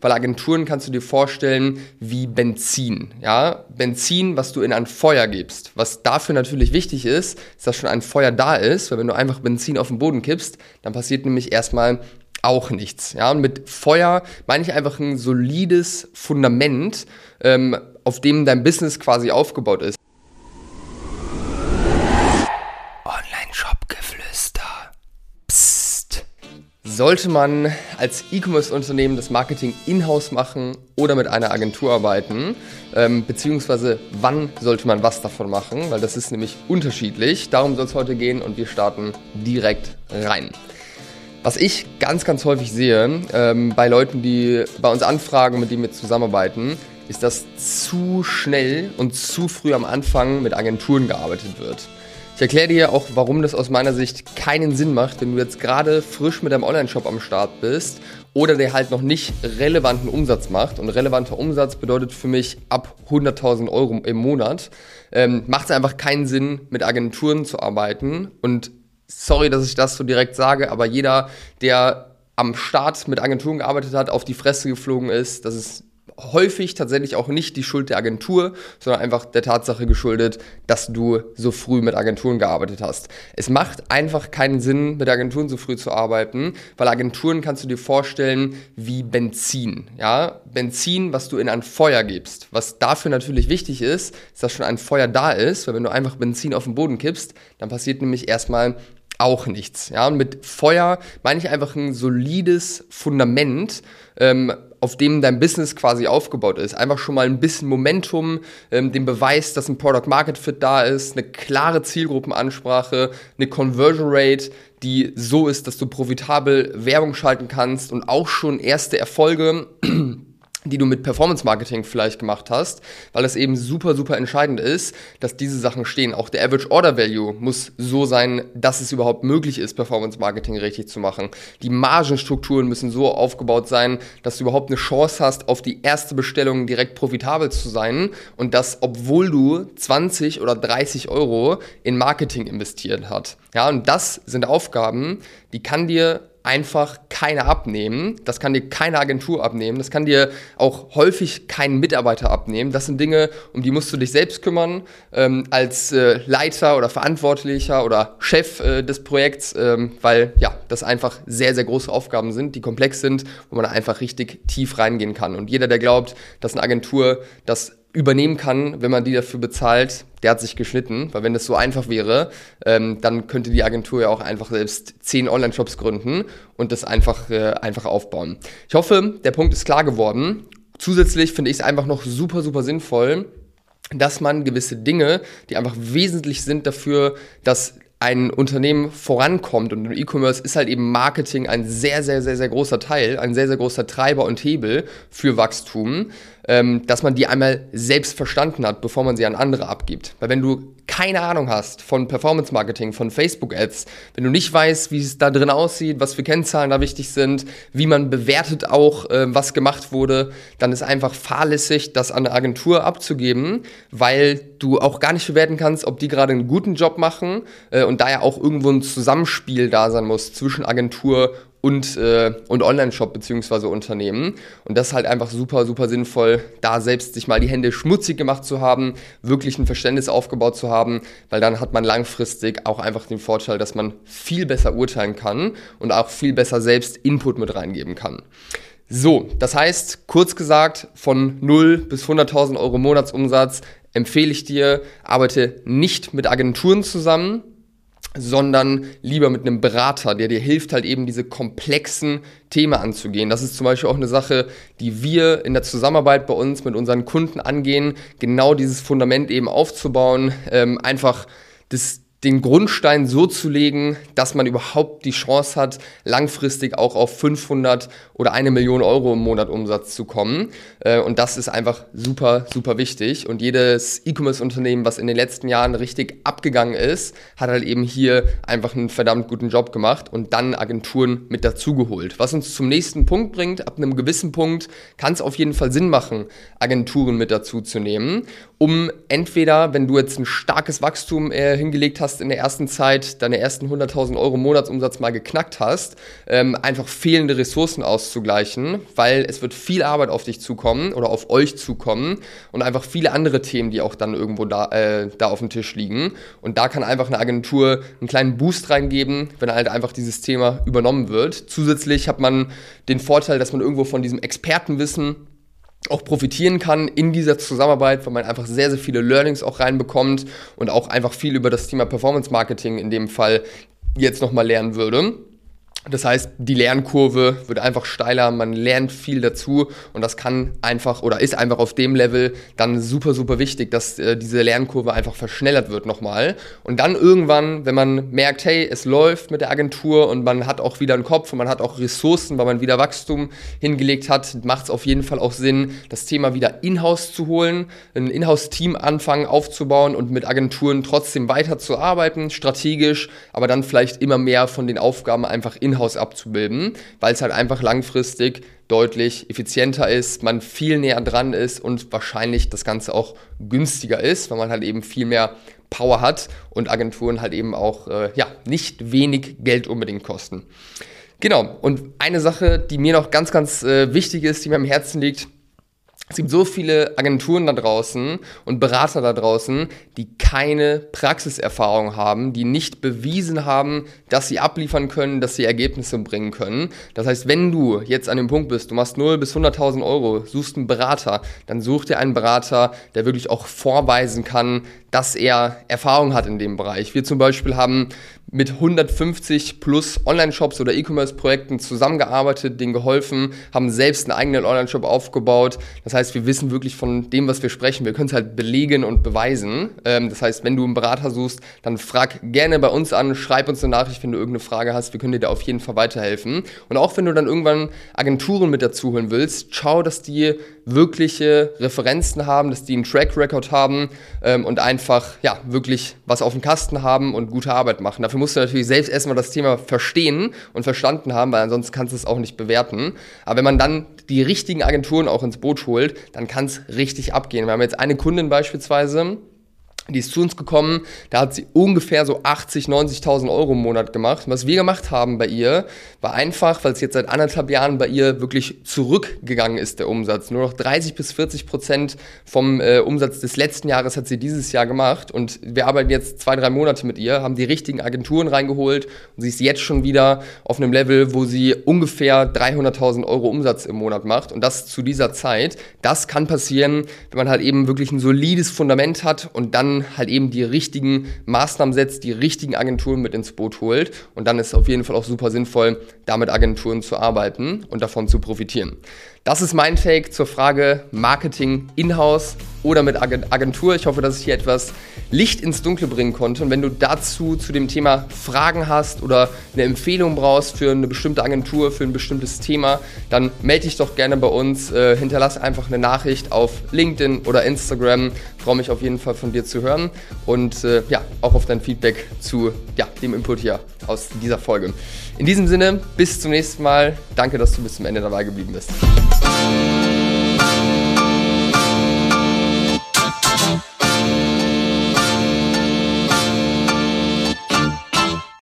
weil Agenturen kannst du dir vorstellen wie Benzin. Ja, Benzin, was du in ein Feuer gibst. Was dafür natürlich wichtig ist, ist, dass schon ein Feuer da ist, weil wenn du einfach Benzin auf den Boden kippst, dann passiert nämlich erstmal auch nichts. Ja, und mit Feuer meine ich einfach ein solides Fundament, ähm, auf dem dein Business quasi aufgebaut ist. Sollte man als E-Commerce-Unternehmen das Marketing in-house machen oder mit einer Agentur arbeiten? Ähm, beziehungsweise wann sollte man was davon machen? Weil das ist nämlich unterschiedlich. Darum soll es heute gehen und wir starten direkt rein. Was ich ganz, ganz häufig sehe ähm, bei Leuten, die bei uns anfragen, mit denen wir zusammenarbeiten, ist, dass zu schnell und zu früh am Anfang mit Agenturen gearbeitet wird. Ich erkläre dir auch, warum das aus meiner Sicht keinen Sinn macht, wenn du jetzt gerade frisch mit deinem Online-Shop am Start bist oder der halt noch nicht relevanten Umsatz macht. Und relevanter Umsatz bedeutet für mich ab 100.000 Euro im Monat. Ähm, macht es einfach keinen Sinn, mit Agenturen zu arbeiten. Und sorry, dass ich das so direkt sage, aber jeder, der am Start mit Agenturen gearbeitet hat, auf die Fresse geflogen ist, das ist häufig tatsächlich auch nicht die Schuld der Agentur, sondern einfach der Tatsache geschuldet, dass du so früh mit Agenturen gearbeitet hast. Es macht einfach keinen Sinn, mit Agenturen so früh zu arbeiten, weil Agenturen kannst du dir vorstellen wie Benzin. Ja? Benzin, was du in ein Feuer gibst. Was dafür natürlich wichtig ist, ist, dass schon ein Feuer da ist, weil wenn du einfach Benzin auf den Boden kippst, dann passiert nämlich erstmal auch nichts. Ja, und mit Feuer meine ich einfach ein solides Fundament, ähm, auf dem dein Business quasi aufgebaut ist. Einfach schon mal ein bisschen Momentum, ähm, den Beweis, dass ein Product Market Fit da ist, eine klare Zielgruppenansprache, eine Conversion Rate, die so ist, dass du profitabel Werbung schalten kannst und auch schon erste Erfolge die du mit Performance Marketing vielleicht gemacht hast, weil es eben super, super entscheidend ist, dass diese Sachen stehen. Auch der Average Order Value muss so sein, dass es überhaupt möglich ist, Performance Marketing richtig zu machen. Die Margenstrukturen müssen so aufgebaut sein, dass du überhaupt eine Chance hast, auf die erste Bestellung direkt profitabel zu sein und das, obwohl du 20 oder 30 Euro in Marketing investiert hast. Ja, und das sind Aufgaben, die kann dir einfach keiner abnehmen. Das kann dir keine Agentur abnehmen. Das kann dir auch häufig kein Mitarbeiter abnehmen. Das sind Dinge, um die musst du dich selbst kümmern, ähm, als äh, Leiter oder Verantwortlicher oder Chef äh, des Projekts, ähm, weil ja, das einfach sehr, sehr große Aufgaben sind, die komplex sind, wo man einfach richtig tief reingehen kann. Und jeder, der glaubt, dass eine Agentur das übernehmen kann, wenn man die dafür bezahlt, der hat sich geschnitten, weil wenn das so einfach wäre, ähm, dann könnte die Agentur ja auch einfach selbst zehn Online-Shops gründen und das einfach, äh, einfach aufbauen. Ich hoffe, der Punkt ist klar geworden. Zusätzlich finde ich es einfach noch super, super sinnvoll, dass man gewisse Dinge, die einfach wesentlich sind dafür, dass ein Unternehmen vorankommt und im E-Commerce ist halt eben Marketing ein sehr, sehr, sehr, sehr großer Teil, ein sehr, sehr großer Treiber und Hebel für Wachstum ähm, dass man die einmal selbst verstanden hat, bevor man sie an andere abgibt. Weil wenn du keine Ahnung hast von Performance Marketing, von Facebook Ads, wenn du nicht weißt, wie es da drin aussieht, was für Kennzahlen da wichtig sind, wie man bewertet auch, äh, was gemacht wurde, dann ist einfach fahrlässig, das an eine Agentur abzugeben, weil du auch gar nicht bewerten kannst, ob die gerade einen guten Job machen äh, und da ja auch irgendwo ein Zusammenspiel da sein muss zwischen Agentur und, äh, und Online-Shop beziehungsweise Unternehmen. Und das ist halt einfach super, super sinnvoll, da selbst sich mal die Hände schmutzig gemacht zu haben, wirklich ein Verständnis aufgebaut zu haben, weil dann hat man langfristig auch einfach den Vorteil, dass man viel besser urteilen kann und auch viel besser selbst Input mit reingeben kann. So, das heißt, kurz gesagt, von 0 bis 100.000 Euro Monatsumsatz empfehle ich dir, arbeite nicht mit Agenturen zusammen, sondern lieber mit einem Berater, der dir hilft, halt eben diese komplexen Themen anzugehen. Das ist zum Beispiel auch eine Sache, die wir in der Zusammenarbeit bei uns mit unseren Kunden angehen, genau dieses Fundament eben aufzubauen, ähm, einfach das, den Grundstein so zu legen, dass man überhaupt die Chance hat, langfristig auch auf 500 oder eine Million Euro im Monat Umsatz zu kommen. Äh, und das ist einfach super, super wichtig. Und jedes E-Commerce-Unternehmen, was in den letzten Jahren richtig abgegangen ist, hat halt eben hier einfach einen verdammt guten Job gemacht und dann Agenturen mit dazugeholt. Was uns zum nächsten Punkt bringt, ab einem gewissen Punkt kann es auf jeden Fall Sinn machen, Agenturen mit dazu zu nehmen, um entweder, wenn du jetzt ein starkes Wachstum äh, hingelegt hast, in der ersten Zeit deine ersten 100.000 Euro Monatsumsatz mal geknackt hast, ähm, einfach fehlende Ressourcen auszugleichen, weil es wird viel Arbeit auf dich zukommen oder auf euch zukommen und einfach viele andere Themen, die auch dann irgendwo da, äh, da auf dem Tisch liegen. Und da kann einfach eine Agentur einen kleinen Boost reingeben, wenn halt einfach dieses Thema übernommen wird. Zusätzlich hat man den Vorteil, dass man irgendwo von diesem Expertenwissen auch profitieren kann in dieser Zusammenarbeit, weil man einfach sehr, sehr viele Learnings auch reinbekommt und auch einfach viel über das Thema Performance Marketing in dem Fall jetzt nochmal lernen würde. Das heißt, die Lernkurve wird einfach steiler, man lernt viel dazu und das kann einfach oder ist einfach auf dem Level dann super, super wichtig, dass äh, diese Lernkurve einfach verschnellert wird nochmal. Und dann irgendwann, wenn man merkt, hey, es läuft mit der Agentur und man hat auch wieder einen Kopf und man hat auch Ressourcen, weil man wieder Wachstum hingelegt hat, macht es auf jeden Fall auch Sinn, das Thema wieder in-house zu holen, ein In-house-Team anfangen aufzubauen und mit Agenturen trotzdem weiterzuarbeiten, strategisch, aber dann vielleicht immer mehr von den Aufgaben einfach in in-house abzubilden, weil es halt einfach langfristig deutlich effizienter ist, man viel näher dran ist und wahrscheinlich das Ganze auch günstiger ist, weil man halt eben viel mehr Power hat und Agenturen halt eben auch äh, ja, nicht wenig Geld unbedingt kosten. Genau, und eine Sache, die mir noch ganz, ganz äh, wichtig ist, die mir am Herzen liegt, es gibt so viele Agenturen da draußen und Berater da draußen, die keine Praxiserfahrung haben, die nicht bewiesen haben, dass sie abliefern können, dass sie Ergebnisse bringen können. Das heißt, wenn du jetzt an dem Punkt bist, du machst 0 bis 100.000 Euro, suchst einen Berater, dann such dir einen Berater, der wirklich auch vorweisen kann, dass er Erfahrung hat in dem Bereich. Wir zum Beispiel haben mit 150 plus Online-Shops oder E-Commerce-Projekten zusammengearbeitet, denen geholfen, haben selbst einen eigenen Online-Shop aufgebaut. Das heißt, wir wissen wirklich von dem, was wir sprechen. Wir können es halt belegen und beweisen. Ähm, das heißt, wenn du einen Berater suchst, dann frag gerne bei uns an, schreib uns eine Nachricht, wenn du irgendeine Frage hast. Wir können dir da auf jeden Fall weiterhelfen. Und auch wenn du dann irgendwann Agenturen mit dazu holen willst, schau, dass die wirkliche Referenzen haben, dass die einen Track Record haben ähm, und einfach ja wirklich was auf dem Kasten haben und gute Arbeit machen. Dafür musst du natürlich selbst erstmal das Thema verstehen und verstanden haben, weil ansonsten kannst du es auch nicht bewerten. Aber wenn man dann die richtigen Agenturen auch ins Boot holt, dann kann es richtig abgehen. Wir haben jetzt eine Kundin beispielsweise, die ist zu uns gekommen, da hat sie ungefähr so 80, 90.000 Euro im Monat gemacht. Was wir gemacht haben bei ihr, war einfach, weil es jetzt seit anderthalb Jahren bei ihr wirklich zurückgegangen ist, der Umsatz. Nur noch 30 bis 40 Prozent vom äh, Umsatz des letzten Jahres hat sie dieses Jahr gemacht. Und wir arbeiten jetzt zwei, drei Monate mit ihr, haben die richtigen Agenturen reingeholt und sie ist jetzt schon wieder auf einem Level, wo sie ungefähr 300.000 Euro Umsatz im Monat macht. Und das zu dieser Zeit. Das kann passieren, wenn man halt eben wirklich ein solides Fundament hat und dann halt eben die richtigen Maßnahmen setzt, die richtigen Agenturen mit ins Boot holt. Und dann ist es auf jeden Fall auch super sinnvoll, damit Agenturen zu arbeiten und davon zu profitieren. Das ist mein Take zur Frage Marketing in-house oder mit Agentur. Ich hoffe, dass ich hier etwas Licht ins Dunkle bringen konnte. Und wenn du dazu zu dem Thema Fragen hast oder eine Empfehlung brauchst für eine bestimmte Agentur, für ein bestimmtes Thema, dann melde dich doch gerne bei uns. Äh, hinterlass einfach eine Nachricht auf LinkedIn oder Instagram. Freue mich auf jeden Fall von dir zu hören und äh, ja, auch auf dein Feedback zu ja, dem Input hier aus dieser Folge. In diesem Sinne, bis zum nächsten Mal. Danke, dass du bis zum Ende dabei geblieben bist.